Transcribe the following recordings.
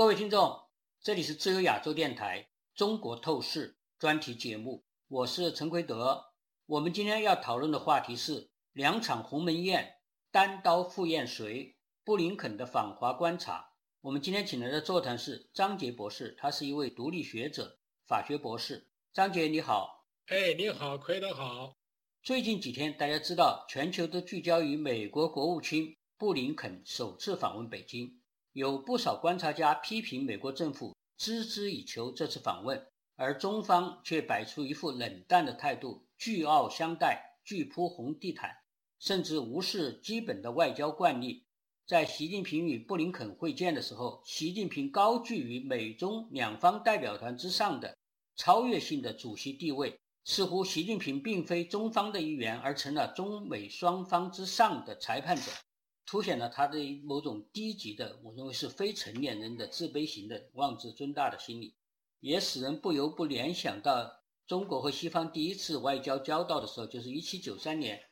各位听众，这里是自由亚洲电台中国透视专题节目，我是陈奎德。我们今天要讨论的话题是两场鸿门宴，单刀赴宴谁？布林肯的访华观察。我们今天请来的座谈是张杰博士，他是一位独立学者、法学博士。张杰你好，哎，你好，奎德好。最近几天，大家知道全球都聚焦于美国国务卿布林肯首次访问北京。有不少观察家批评美国政府孜孜以求这次访问，而中方却摆出一副冷淡的态度，拒傲相待，拒铺红地毯，甚至无视基本的外交惯例。在习近平与布林肯会见的时候，习近平高居于美中两方代表团之上的超越性的主席地位，似乎习近平并非中方的一员，而成了中美双方之上的裁判者。凸显了他的某种低级的，我认为是非成年人的自卑型的妄自尊大的心理，也使人不由不联想到中国和西方第一次外交交道的时候，就是1793年，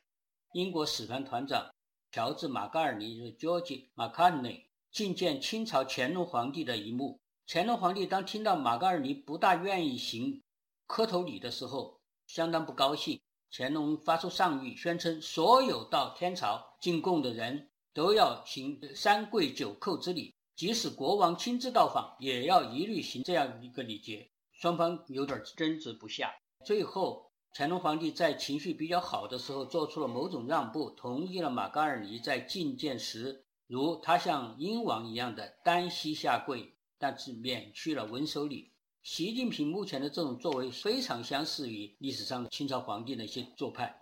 英国使团团长乔治·马嘎尔尼就是 George m c c a r n e y 觐见清朝乾隆皇帝的一幕。乾隆皇帝当听到马嘎尔尼不大愿意行磕头礼的时候，相当不高兴。乾隆发出上谕，宣称所有到天朝进贡的人。都要行三跪九叩之礼，即使国王亲自到访，也要一律行这样一个礼节。双方有点争执不下，最后乾隆皇帝在情绪比较好的时候做出了某种让步，同意了马嘎尔尼在觐见时如他像英王一样的单膝下跪，但是免去了文手礼。习近平目前的这种作为非常相似于历史上清朝皇帝的一些做派。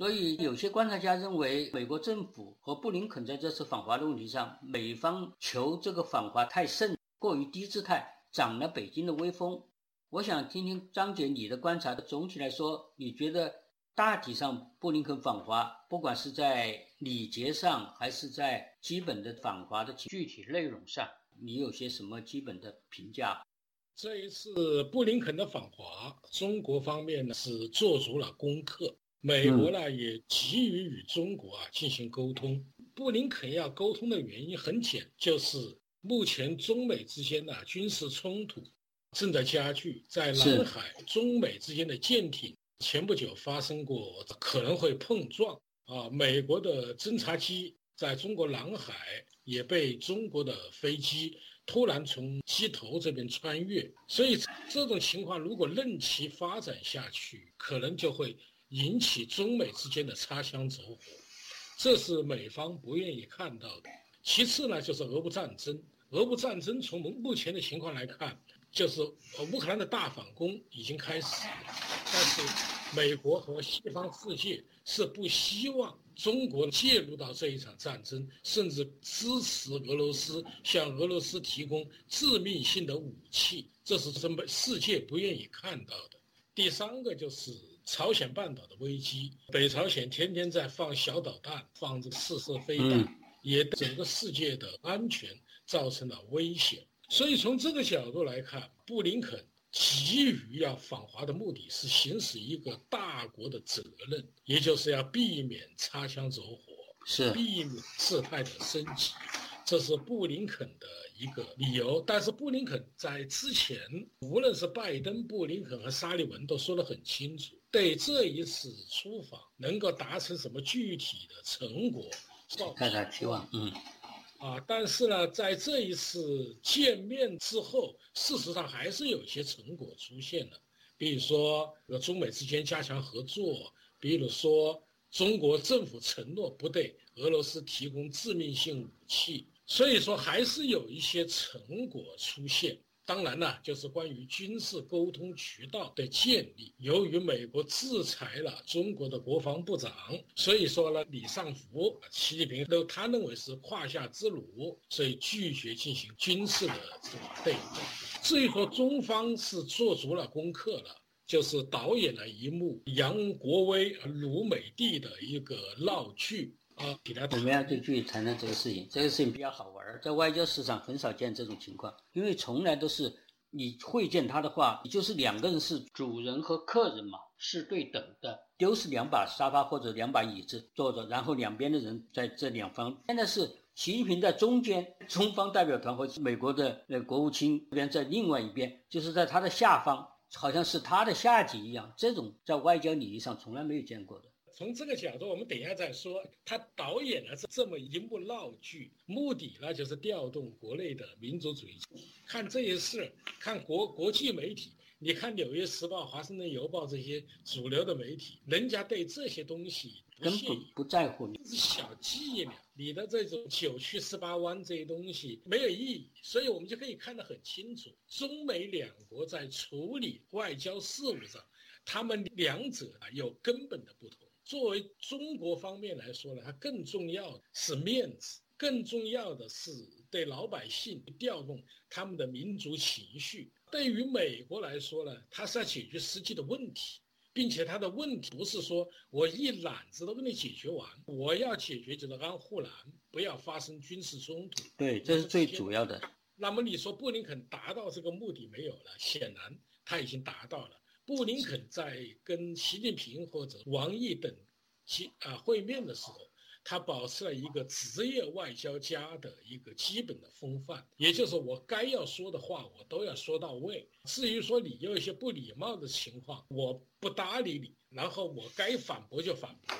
所以，有些观察家认为，美国政府和布林肯在这次访华的问题上，美方求这个访华太甚，过于低姿态，长了北京的威风。我想听听张姐你的观察。总体来说，你觉得大体上布林肯访华，不管是在礼节上，还是在基本的访华的具体内容上，你有些什么基本的评价？这一次布林肯的访华，中国方面呢是做足了功课。美国呢也急于与中国啊进行沟通。布林肯要沟通的原因很简，就是目前中美之间的军事冲突正在加剧，在南海中美之间的舰艇前不久发生过可能会碰撞啊，美国的侦察机在中国南海也被中国的飞机突然从机头这边穿越，所以这种情况如果任其发展下去，可能就会。引起中美之间的擦枪走火，这是美方不愿意看到的。其次呢，就是俄乌战争。俄乌战争从目前的情况来看，就是乌克兰的大反攻已经开始，但是美国和西方世界是不希望中国介入到这一场战争，甚至支持俄罗斯向俄罗斯提供致命性的武器，这是什么世界不愿意看到的。第三个就是。朝鲜半岛的危机，北朝鲜天天在放小导弹，放这个试射飞弹，也整个世界的安全造成了危险。所以从这个角度来看，布林肯急于要访华的目的是行使一个大国的责任，也就是要避免擦枪走火，是避免事态的升级。这是布林肯的一个理由。但是布林肯在之前，无论是拜登、布林肯和沙利文都说得很清楚。对这一次出访能够达成什么具体的成果，太大期望。嗯，啊，但是呢，在这一次见面之后，事实上还是有一些成果出现了。比如说，呃，中美之间加强合作；，比如说，中国政府承诺不对俄罗斯提供致命性武器。所以说，还是有一些成果出现。当然呢，就是关于军事沟通渠道的建立。由于美国制裁了中国的国防部长，所以说呢，李尚福、习近平都他认为是胯下之辱，所以拒绝进行军事的这种对话。至于说中方是做足了功课了，就是导演了一幕杨国威、辱美帝的一个闹剧。啊，我们要就继续谈谈这个事情。这个事情比较好玩，在外交史上很少见这种情况，因为从来都是你会见他的话，你就是两个人是主人和客人嘛，是对等的，都是两把沙发或者两把椅子坐着，然后两边的人在这两方。现在是习近平在中间，中方代表团和美国的呃国务卿这边在另外一边，就是在他的下方，好像是他的下级一样。这种在外交礼仪上从来没有见过的。从这个角度，我们等一下再说。他导演了这这么一幕闹剧，目的呢就是调动国内的民族主义。看这些事，看国国际媒体。你看《纽约时报》《华盛顿邮报》这些主流的媒体，人家对这些东西根本不在乎，是小伎俩。你的这种九曲十八弯这些东西没有意义，所以我们就可以看得很清楚，中美两国在处理外交事务上，他们两者啊有根本的不同。作为中国方面来说呢，它更重要的是面子，更重要的是对老百姓调动他们的民族情绪。对于美国来说呢，它是要解决实际的问题，并且它的问题不是说我一揽子都给你解决完，我要解决就是安护栏，不要发生军事冲突。对，这是最主要的。那么你说布林肯达到这个目的没有了？显然他已经达到了。布林肯在跟习近平或者王毅等其啊会面的时候。他保持了一个职业外交家的一个基本的风范，也就是我该要说的话，我都要说到位。至于说你有一些不礼貌的情况，我不搭理你，然后我该反驳就反驳，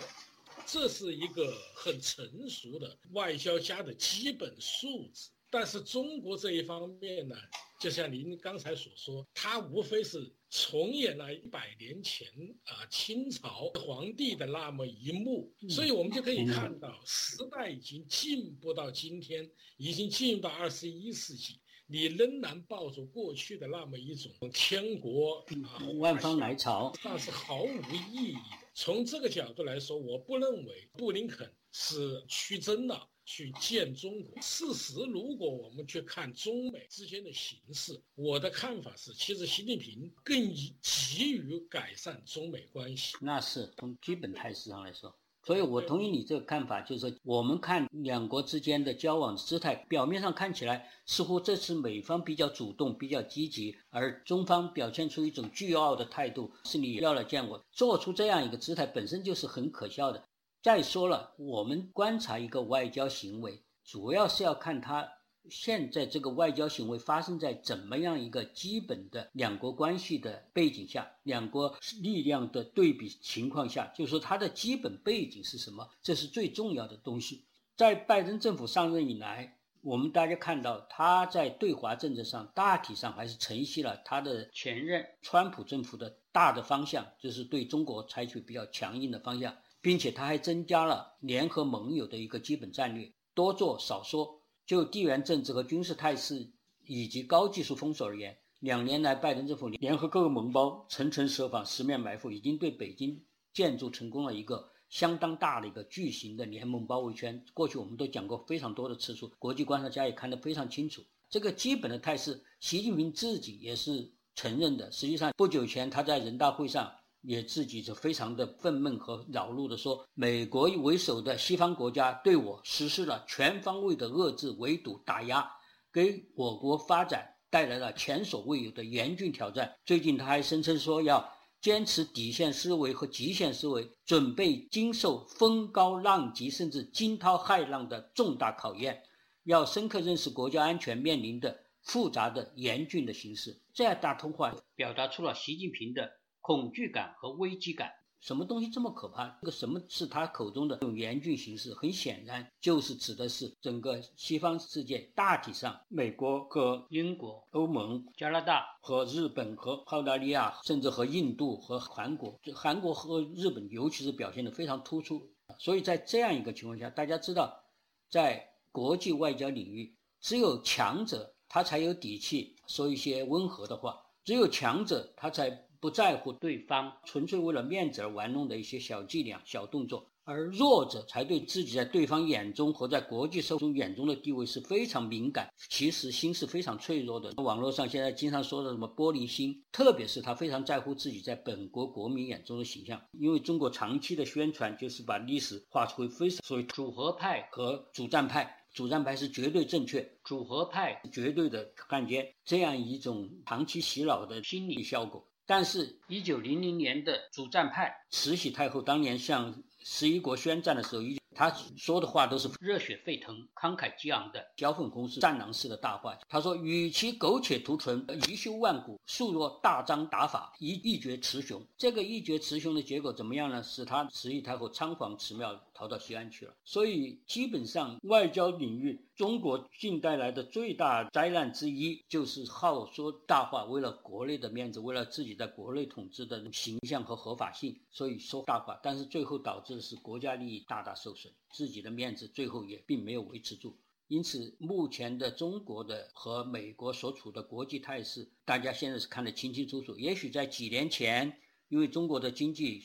这是一个很成熟的外交家的基本素质。但是中国这一方面呢，就像您刚才所说，他无非是重演了一百年前啊清朝皇帝的那么一幕，所以我们就可以看到，时代已经进步到今天，已经进入到二十一世纪，你仍然抱着过去的那么一种天国啊万方来朝，那是毫无意义的。从这个角度来说，我不认为布林肯是屈尊了。去见中国。事实，如果我们去看中美之间的形势，我的看法是，其实习近平更急于改善中美关系。那是从基本态势上来说，所以我同意你这个看法，就是说我们看两国之间的交往姿态，表面上看起来似乎这次美方比较主动、比较积极，而中方表现出一种倨傲的态度，是你要来见我，做出这样一个姿态，本身就是很可笑的。再说了，我们观察一个外交行为，主要是要看他现在这个外交行为发生在怎么样一个基本的两国关系的背景下，两国力量的对比情况下，就是说它的基本背景是什么，这是最重要的东西。在拜登政府上任以来，我们大家看到他在对华政策上大体上还是承袭了他的前任川普政府的大的方向，就是对中国采取比较强硬的方向。并且他还增加了联合盟友的一个基本战略，多做少说。就地缘政治和军事态势以及高技术封锁而言，两年来拜登政府联合各个盟邦，层层设防，十面埋伏，已经对北京建筑成功了一个相当大的一个巨型的联盟包围圈。过去我们都讲过非常多的次数，国际观察家也看得非常清楚。这个基本的态势，习近平自己也是承认的。实际上，不久前他在人大会上。也自己就非常的愤懑和恼怒的说，美国为首的西方国家对我实施了全方位的遏制、围堵、打压，给我国发展带来了前所未有的严峻挑战。最近他还声称说，要坚持底线思维和极限思维，准备经受风高浪急甚至惊涛骇浪的重大考验，要深刻认识国家安全面临的复杂的严峻的形势。这样大通话表达出了习近平的。恐惧感和危机感，什么东西这么可怕？这个什么是他口中的这种严峻形势？很显然，就是指的是整个西方世界大体上，美国和英国、欧盟、加拿大和日本和澳大利亚，甚至和印度和韩国，韩国和日本尤其是表现的非常突出。所以在这样一个情况下，大家知道，在国际外交领域，只有强者他才有底气说一些温和的话，只有强者他才。不在乎对方纯粹为了面子而玩弄的一些小伎俩、小动作，而弱者才对自己在对方眼中和在国际社会中眼中的地位是非常敏感，其实心是非常脆弱的。网络上现在经常说的什么玻璃心，特别是他非常在乎自己在本国国民眼中的形象，因为中国长期的宣传就是把历史画出非常所谓组合派和主战派，主战派是绝对正确，组合派绝对的汉奸，这样一种长期洗脑的心理效果。但是，一九零零年的主战派慈禧太后当年向十一国宣战的时候，他说的话都是热血沸腾、慷慨激昂的，交奋攻势、战狼式的大话。他说：“与其苟且图存、贻修万古，树若大张打法，一一决雌雄。”这个一决雌雄的结果怎么样呢？使他慈禧太后仓皇辞庙，逃到西安去了。所以，基本上外交领域，中国近代来的最大灾难之一，就是好说大话，为了国内的面子，为了自己在国内统治的形象和合法性，所以说大话。但是最后导致的是国家利益大大受损。自己的面子最后也并没有维持住，因此目前的中国的和美国所处的国际态势，大家现在是看得清清楚楚。也许在几年前，因为中国的经济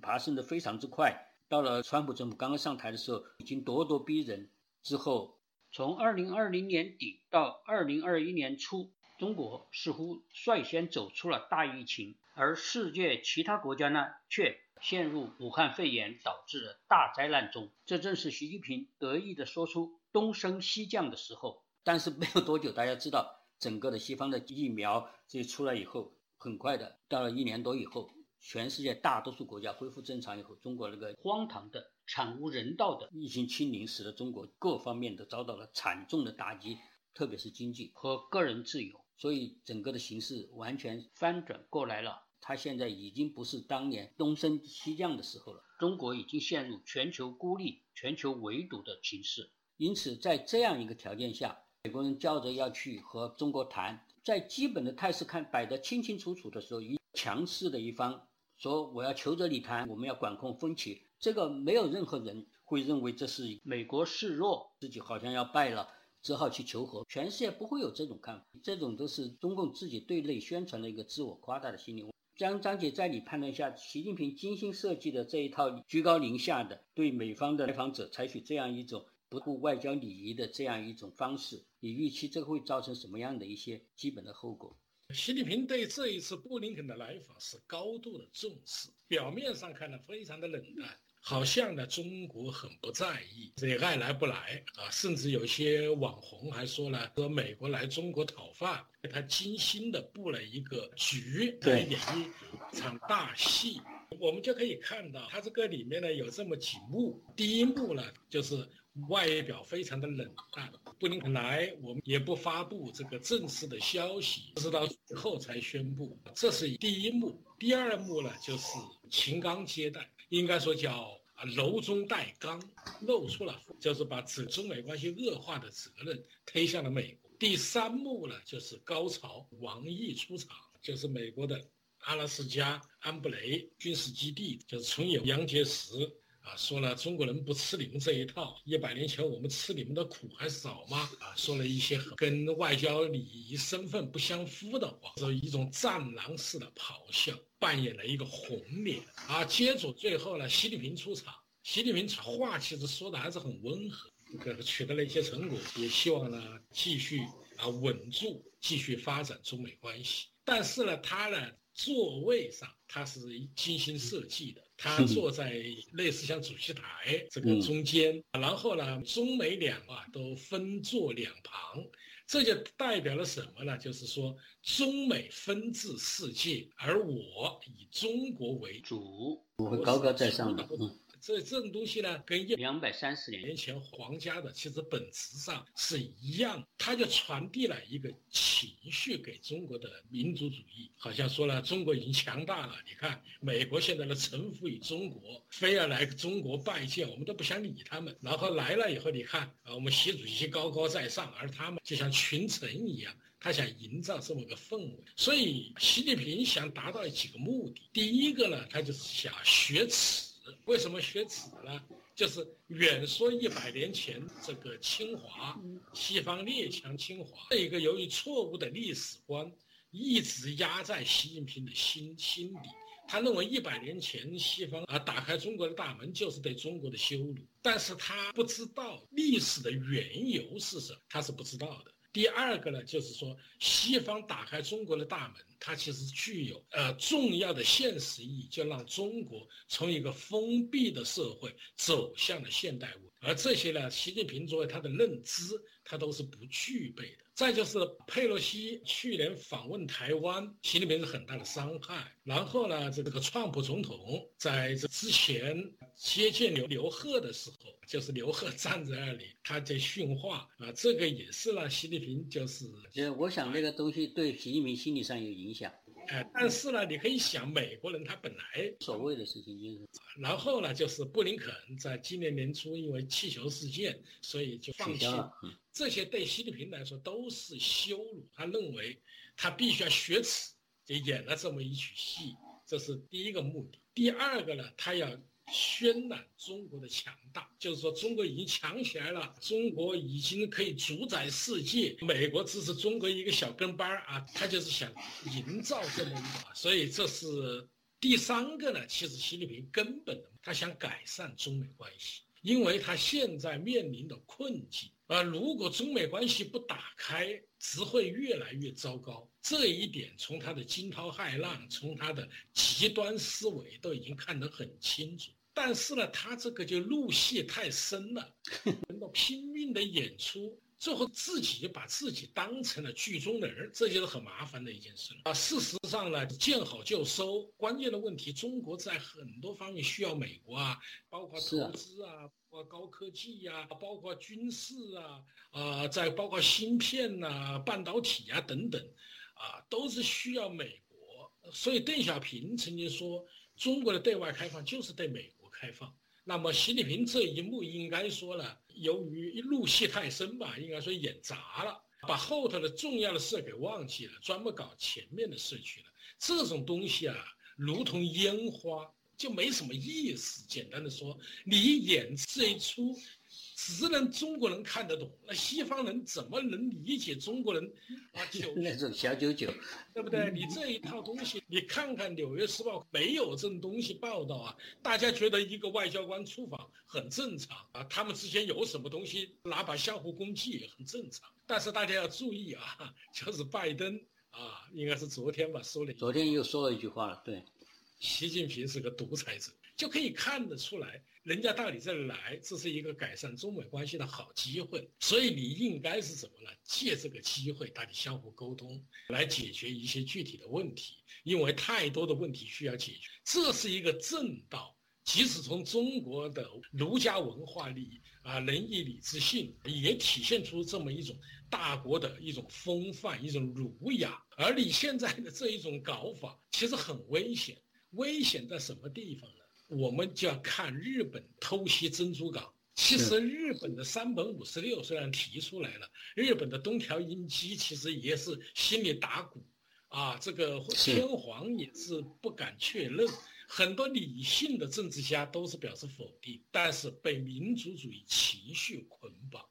爬升得非常之快，到了川普政府刚刚上台的时候，已经咄咄逼人。之后，从二零二零年底到二零二一年初，中国似乎率先走出了大疫情，而世界其他国家呢，却。陷入武汉肺炎导致的大灾难中，这正是习近平得意地说出“东升西降”的时候。但是没有多久，大家知道，整个的西方的疫苗这出来以后，很快的，到了一年多以后，全世界大多数国家恢复正常以后，中国那个荒唐的、惨无人道的疫情清零，使得中国各方面都遭到了惨重的打击，特别是经济和个人自由，所以整个的形势完全翻转过来了。他现在已经不是当年东升西降的时候了，中国已经陷入全球孤立、全球围堵的形势。因此，在这样一个条件下，美国人叫着要去和中国谈，在基本的态势看摆得清清楚楚的时候，一强势的一方说我要求着你谈，我们要管控分歧，这个没有任何人会认为这是美国示弱，自己好像要败了，只好去求和。全世界不会有这种看法，这种都是中共自己对内宣传的一个自我夸大的心理。张张姐，在你判断下，习近平精心设计的这一套居高临下的对美方的来访者采取这样一种不顾外交礼仪的这样一种方式，你预期这会造成什么样的一些基本的后果？习近平对这一次布林肯的来访是高度的重视，表面上看呢非常的冷淡。好像呢，中国很不在意，这爱来不来啊，甚至有些网红还说了，说美国来中国讨饭，他精心的布了一个局，来演一场大戏。我们就可以看到，他这个里面呢有这么几幕。第一幕呢，就是外表非常的冷淡，布林肯来，我们也不发布这个正式的消息，直到最后才宣布。这是第一幕。第二幕呢，就是秦刚接待。应该说叫啊柔中带刚，露出了就是把此中美关系恶化的责任推向了美国。第三幕呢，就是高潮，王毅出场，就是美国的阿拉斯加安布雷军事基地，就是重演杨洁篪。啊，说了中国人不吃你们这一套，一百年前我们吃你们的苦还少吗？啊，说了一些跟外交礼仪、身份不相符的话，说一种战狼式的咆哮，扮演了一个红脸。啊，接着最后呢，习近平出场，习近平话其实说的还是很温和，这个取得了一些成果，也希望呢继续啊稳住，继续发展中美关系。但是呢，他呢座位上他是精心设计的。他坐在类似像主席台这个中间，然后呢，中美两啊都分坐两旁，这就代表了什么呢？就是说中美分治世界，而我以中国为主，我会高高在上的。这这种东西呢，跟一两百三十年前皇家的其实本质上是一样，它就传递了一个情绪给中国的民族主义，好像说了中国已经强大了。你看美国现在的臣服于中国，非要来中国拜见，我们都不想理他们。然后来了以后，你看啊，我们习主席高高在上，而他们就像群臣一样，他想营造这么个氛围。所以习近平想达到几个目的，第一个呢，他就是想学耻。为什么学耻呢？就是远说一百年前这个清华，西方列强清华，这一个由于错误的历史观，一直压在习近平的心心里。他认为一百年前西方啊打开中国的大门就是对中国的羞辱，但是他不知道历史的缘由是什么，他是不知道的。第二个呢，就是说西方打开中国的大门。它其实具有呃重要的现实意义，就让中国从一个封闭的社会走向了现代文，而这些呢，习近平作为他的认知，他都是不具备的。再就是佩洛西去年访问台湾，习近平是很大的伤害。然后呢，这个川普总统在这之前接见刘刘鹤的时候，就是刘鹤站在那里，他在训话啊，这个也是让习近平就是，呃，我想那个东西对习近平心理上有影响。哎，但是呢，你可以想，美国人他本来所谓的事情就是，然后呢，就是布林肯在今年年初因为气球事件，所以就放弃了。这些对习近平来说都是羞辱，他认为他必须要雪耻，就演了这么一曲戏，这是第一个目的。第二个呢，他要。渲染中国的强大，就是说中国已经强起来了，中国已经可以主宰世界，美国只是中国一个小跟班儿啊，他就是想营造这么一个，所以这是第三个呢。其实习近平根本的他想改善中美关系，因为他现在面临的困境啊，如果中美关系不打开，只会越来越糟糕。这一点从他的惊涛骇浪，从他的极端思维都已经看得很清楚。但是呢，他这个就入戏太深了，能够拼命的演出，最后自己就把自己当成了剧中的人，这就是很麻烦的一件事了啊。事实上呢，见好就收，关键的问题，中国在很多方面需要美国啊，包括投资啊，包括高科技呀，包括军事啊，啊，再包括芯片呐、半导体啊等等，啊，都是需要美国。所以邓小平曾经说，中国的对外开放就是对美。开放，那么习近平这一幕应该说呢，由于入戏太深吧，应该说演砸了，把后头的重要的事给忘记了，专门搞前面的事去了。这种东西啊，如同烟花，就没什么意思。简单的说，你演这一出。只能中国人看得懂，那西方人怎么能理解中国人啊？那种小九九，对不对？你这一套东西，你看看《纽约时报》没有这种东西报道啊？大家觉得一个外交官出访很正常啊？他们之间有什么东西，拿把相互攻击也很正常。但是大家要注意啊，就是拜登啊，应该是昨天吧说了，昨天又说了一句话了，对，习近平是个独裁者，就可以看得出来。人家到你这里来，这是一个改善中美关系的好机会，所以你应该是怎么呢？借这个机会，大家相互沟通，来解决一些具体的问题。因为太多的问题需要解决，这是一个正道。即使从中国的儒家文化里啊，仁义礼智信，也体现出这么一种大国的一种风范、一种儒雅。而你现在的这一种搞法，其实很危险。危险在什么地方呢？我们就要看日本偷袭珍珠港。其实日本的山本五十六虽然提出来了，日本的东条英机其实也是心里打鼓，啊，这个天皇也是不敢确认。很多理性的政治家都是表示否定，但是被民族主义情绪捆绑，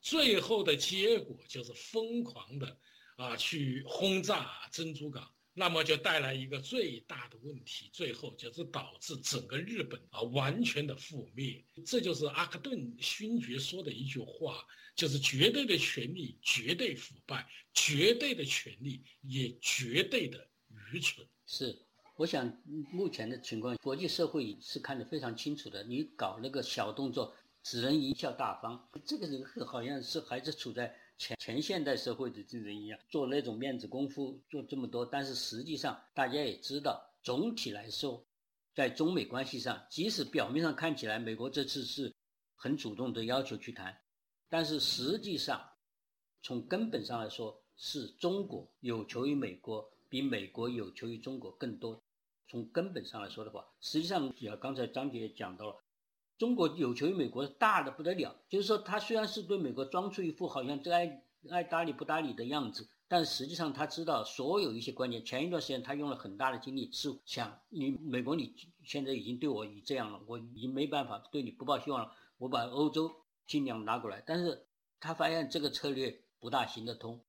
最后的结果就是疯狂的啊去轰炸珍珠港。那么就带来一个最大的问题，最后就是导致整个日本啊完全的覆灭。这就是阿克顿勋爵说的一句话，就是绝对的权力绝对腐败，绝对的权力也绝对的愚蠢。是，我想目前的情况，国际社会是看得非常清楚的。你搞那个小动作，只能贻笑大方，这个人好像是还是处在。前前现代社会的这人一样，做那种面子功夫，做这么多，但是实际上大家也知道，总体来说，在中美关系上，即使表面上看起来美国这次是很主动的要求去谈，但是实际上，从根本上来说，是中国有求于美国，比美国有求于中国更多。从根本上来说的话，实际上也刚才张姐也讲到了。中国有求于美国大的不得了，就是说他虽然是对美国装出一副好像爱爱搭理不搭理的样子，但实际上他知道所有一些关键。前一段时间他用了很大的精力是想你美国你现在已经对我已这样了，我已经没办法对你不抱希望了，我把欧洲尽量拉过来。但是他发现这个策略不大行得通，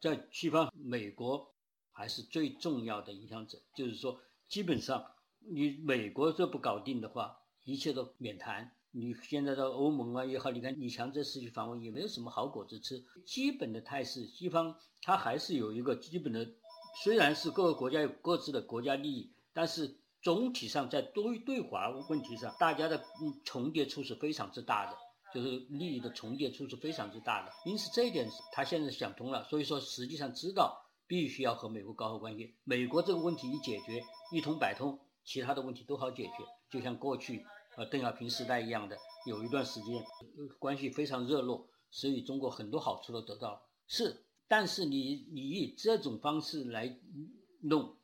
在西方美国还是最重要的影响者，就是说基本上你美国这不搞定的话。一切都免谈。你现在到欧盟啊也好，你看李强这次去访问也没有什么好果子吃。基本的态势，西方它还是有一个基本的，虽然是各个国家有各自的国家利益，但是总体上在对对华问题上，大家的重叠处是非常之大的。就是利益的重叠处是非常之大的。因此这一点他现在想通了，所以说实际上知道必须要和美国搞好关系。美国这个问题一解决，一通百通，其他的问题都好解决。就像过去呃邓小平时代一样的，有一段时间关系非常热络，所以中国很多好处都得到。是，但是你你以这种方式来弄，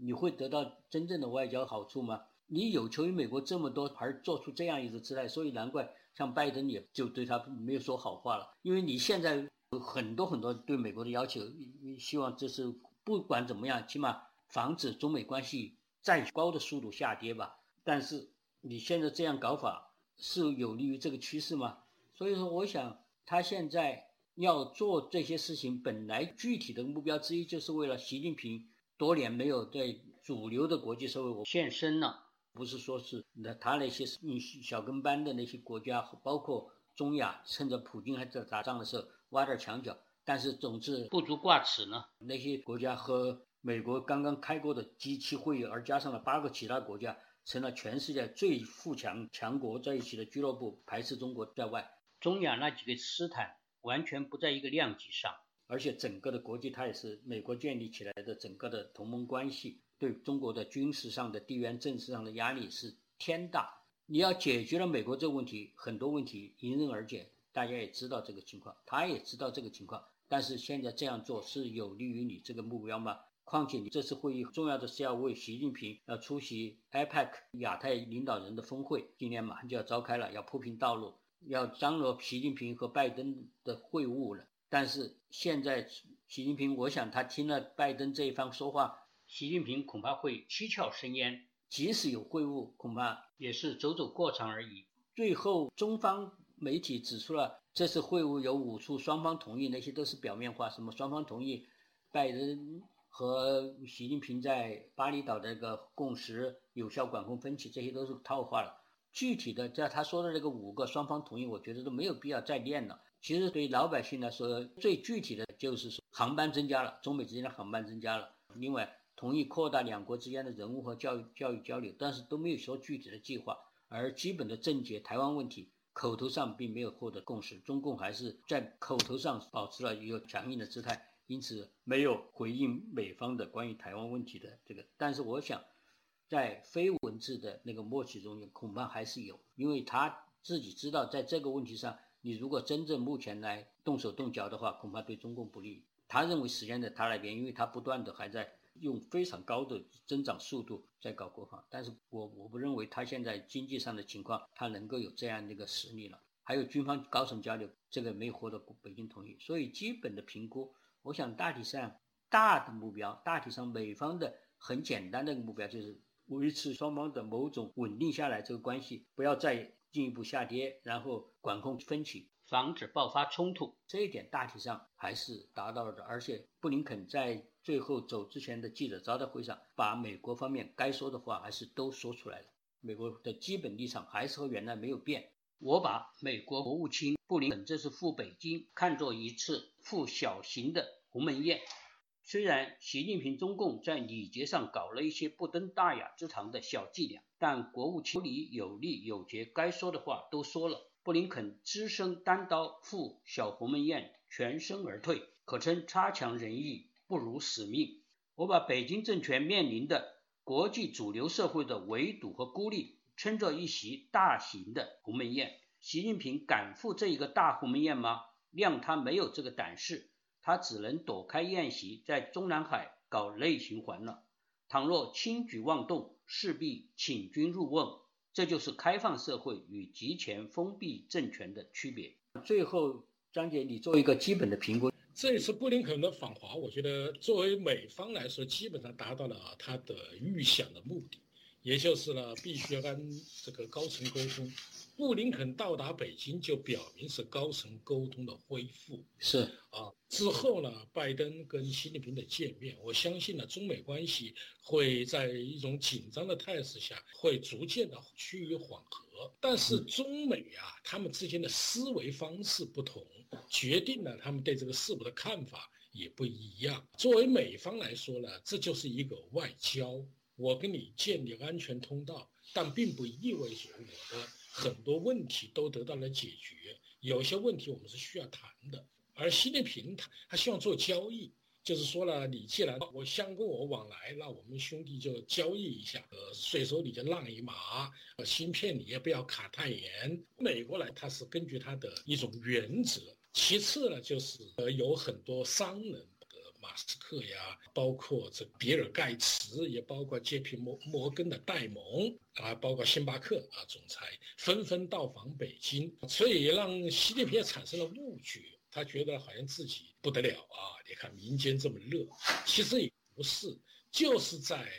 你会得到真正的外交好处吗？你有求于美国这么多，而做出这样一个姿态，所以难怪像拜登也就对他没有说好话了。因为你现在有很多很多对美国的要求，你希望这是不管怎么样，起码防止中美关系再高的速度下跌吧。但是你现在这样搞法是有利于这个趋势吗？所以说，我想他现在要做这些事情，本来具体的目标之一就是为了习近平多年没有在主流的国际社会我现身了。不是说是那他那些嗯小跟班的那些国家，包括中亚，趁着普京还在打仗的时候挖点墙角，但是总之不足挂齿呢。那些国家和美国刚刚开过的 G7 会议，而加上了八个其他国家，成了全世界最富强强国在一起的俱乐部，排斥中国在外。中亚那几个斯坦完全不在一个量级上，而且整个的国际它也是美国建立起来的整个的同盟关系。对中国的军事上的地缘政治上的压力是天大。你要解决了美国这个问题，很多问题迎刃而解。大家也知道这个情况，他也知道这个情况。但是现在这样做是有利于你这个目标吗？况且你这次会议重要的是要为习近平要出席 APEC 亚太领导人的峰会，今年马上就要召开了，要铺平道路，要张罗习近平和拜登的会晤了。但是现在习近平，我想他听了拜登这一番说话。习近平恐怕会七窍生烟，即使有会晤，恐怕也是走走过场而已。最后，中方媒体指出了这次会晤有五处双方同意，那些都是表面化。什么双方同意，拜登和习近平在巴厘岛的这个共识，有效管控分歧，这些都是套话了。具体的，在他说的这个五个双方同意，我觉得都没有必要再念了。其实对老百姓来说，最具体的就是说航班增加了，中美之间的航班增加了。另外，同意扩大两国之间的人物和教育教育交流，但是都没有说具体的计划。而基本的症结台湾问题，口头上并没有获得共识，中共还是在口头上保持了一个强硬的姿态，因此没有回应美方的关于台湾问题的这个。但是我想，在非文字的那个默契中，恐怕还是有，因为他自己知道，在这个问题上，你如果真正目前来动手动脚的话，恐怕对中共不利。他认为时间在他那边，因为他不断的还在。用非常高的增长速度在搞国防，但是我我不认为他现在经济上的情况，他能够有这样的一个实力了。还有军方高层交流，这个没有获得北京同意，所以基本的评估，我想大体上大的目标，大体上美方的很简单的目标就是维持双方的某种稳定下来这个关系，不要再进一步下跌，然后管控分歧。防止爆发冲突，这一点大体上还是达到了的。而且布林肯在最后走之前的记者招待会上，把美国方面该说的话还是都说出来了。美国的基本立场还是和原来没有变。我把美国国务卿布林肯这次赴北京看作一次赴小型的鸿门宴。虽然习近平中共在礼节上搞了一些不登大雅之堂的小伎俩，但国务卿有理有利有节，该说的话都说了。布林肯只身单刀赴小鸿门宴，全身而退，可称差强人意，不辱使命。我把北京政权面临的国际主流社会的围堵和孤立，称作一席大型的鸿门宴。习近平敢赴这一个大鸿门宴吗？谅他没有这个胆识，他只能躲开宴席，在中南海搞内循环了。倘若轻举妄动，势必请君入瓮。这就是开放社会与集权封闭政权的区别。最后，张姐，你做一个基本的评估。这一次布林肯的访华，我觉得作为美方来说，基本上达到了他的预想的目的，也就是呢，必须要跟这个高层沟通。布林肯到达北京，就表明是高层沟通的恢复。是啊，之后呢，拜登跟习近平的见面，我相信呢，中美关系会在一种紧张的态势下，会逐渐的趋于缓和。但是中美啊，他们之间的思维方式不同，决定了他们对这个事物的看法也不一样。作为美方来说呢，这就是一个外交，我跟你建立安全通道，但并不意味着我的。很多问题都得到了解决，有些问题我们是需要谈的。而习近平他他希望做交易，就是说了，你既然我相跟我往来，那我们兄弟就交易一下，呃，税收你就让一马，呃，芯片你也不要卡太严。美国呢，他是根据他的一种原则。其次呢，就是呃，有很多商人。马斯克呀，包括这比尔盖茨，也包括杰皮摩摩根的戴蒙啊，包括星巴克啊总裁，纷纷到访北京，所以让习近平产生了误觉，他觉得好像自己不得了啊！你看民间这么热，其实也不是，就是在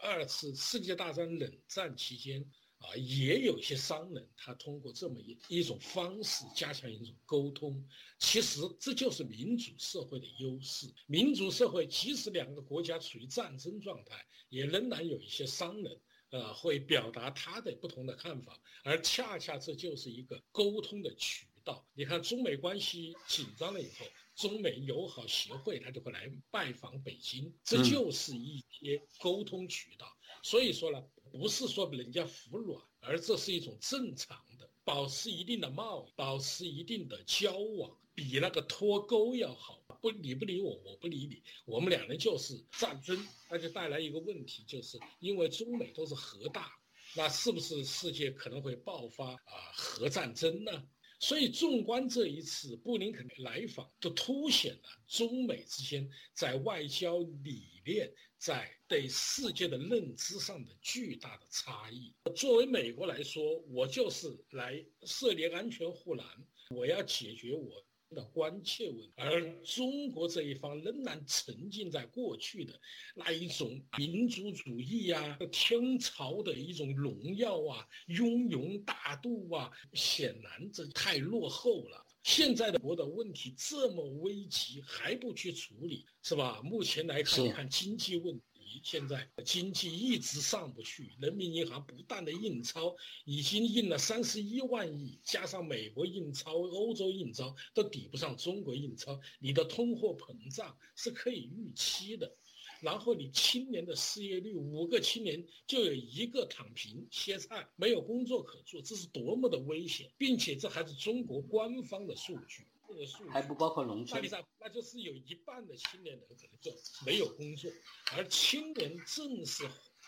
二次世界大战冷战期间。啊，也有一些商人，他通过这么一一种方式加强一种沟通。其实这就是民主社会的优势。民主社会即使两个国家处于战争状态，也仍然有一些商人，呃，会表达他的不同的看法。而恰恰这就是一个沟通的渠道。你看，中美关系紧张了以后，中美友好协会他就会来拜访北京，这就是一些沟通渠道。所以说呢。不是说人家服软，而这是一种正常的，保持一定的贸易，保持一定的交往，比那个脱钩要好。不理不理我，我不理你，我们两人就是战争，那就带来一个问题，就是因为中美都是核大，那是不是世界可能会爆发啊核战争呢？所以，纵观这一次布林肯来访，都凸显了中美之间在外交理念、在对世界的认知上的巨大的差异。作为美国来说，我就是来设立安全护栏，我要解决我。的关切问题，而中国这一方仍然沉浸在过去的那一种民族主义啊、天朝的一种荣耀啊、雍容大度啊，显然这太落后了。现在的国的问题这么危急，还不去处理，是吧？目前来看，看经济问。现在经济一直上不去，人民银行不断的印钞，已经印了三十一万亿，加上美国印钞、欧洲印钞，都抵不上中国印钞。你的通货膨胀是可以预期的，然后你青年的失业率，五个青年就有一个躺平歇菜，没有工作可做，这是多么的危险，并且这还是中国官方的数据。这个数还不包括农村，那那就是有一半的青年人可能就没有工作，而青年正是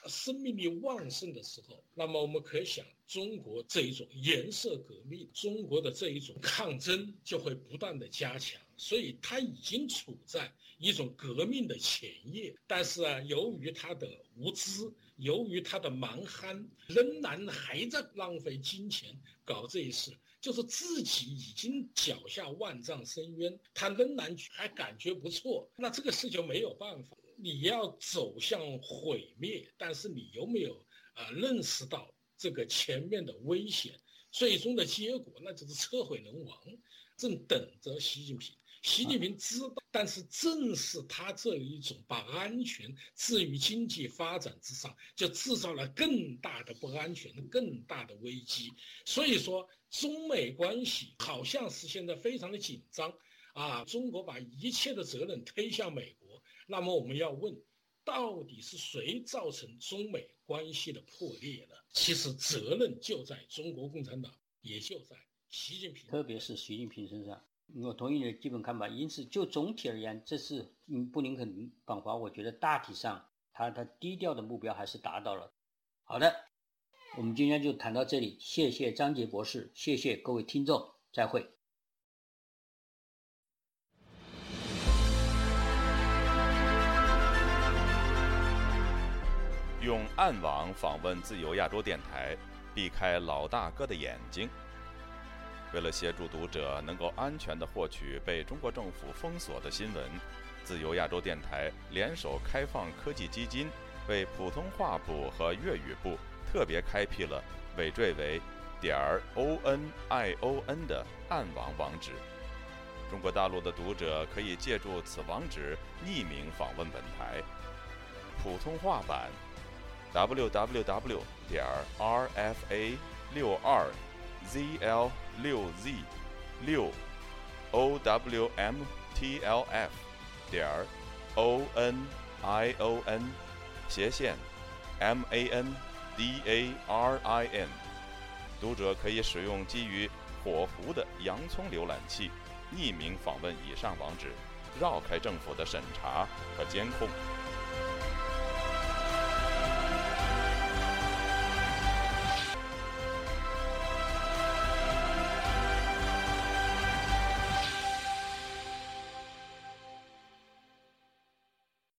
生命力旺盛的时候。那么我们可以想，中国这一种颜色革命，中国的这一种抗争就会不断的加强，所以它已经处在一种革命的前夜。但是啊，由于他的无知，由于他的蛮憨，仍然还在浪费金钱搞这一事。就是自己已经脚下万丈深渊，他仍然还感觉不错，那这个事就没有办法。你要走向毁灭，但是你有没有啊认识到这个前面的危险？最终的结果那就是车毁人亡，正等着习近平。习近平知道，但是正是他这一种把安全置于经济发展之上，就制造了更大的不安全、更大的危机。所以说，中美关系好像是现在非常的紧张啊！中国把一切的责任推向美国，那么我们要问，到底是谁造成中美关系的破裂呢？其实责任就在中国共产党，也就在习近平，特别是习近平身上。我同意你的基本看法，因此就总体而言，这次布林肯访华，我觉得大体上他他低调的目标还是达到了。好的，我们今天就谈到这里，谢谢张杰博士，谢谢各位听众，再会。用暗网访问自由亚洲电台，避开老大哥的眼睛。为了协助读者能够安全地获取被中国政府封锁的新闻，自由亚洲电台联手开放科技基金，为普通话部和粤语部特别开辟了尾缀为点儿 o n i o n 的暗网网址。中国大陆的读者可以借助此网址匿名访问本台。普通话版：w w w 点 r f a 六二 z l 六 z 六 o w m t l f 点儿 o n i o n 斜线 m a n d a r i n 读者可以使用基于火狐的洋葱浏览器，匿名访问以上网址，绕开政府的审查和监控。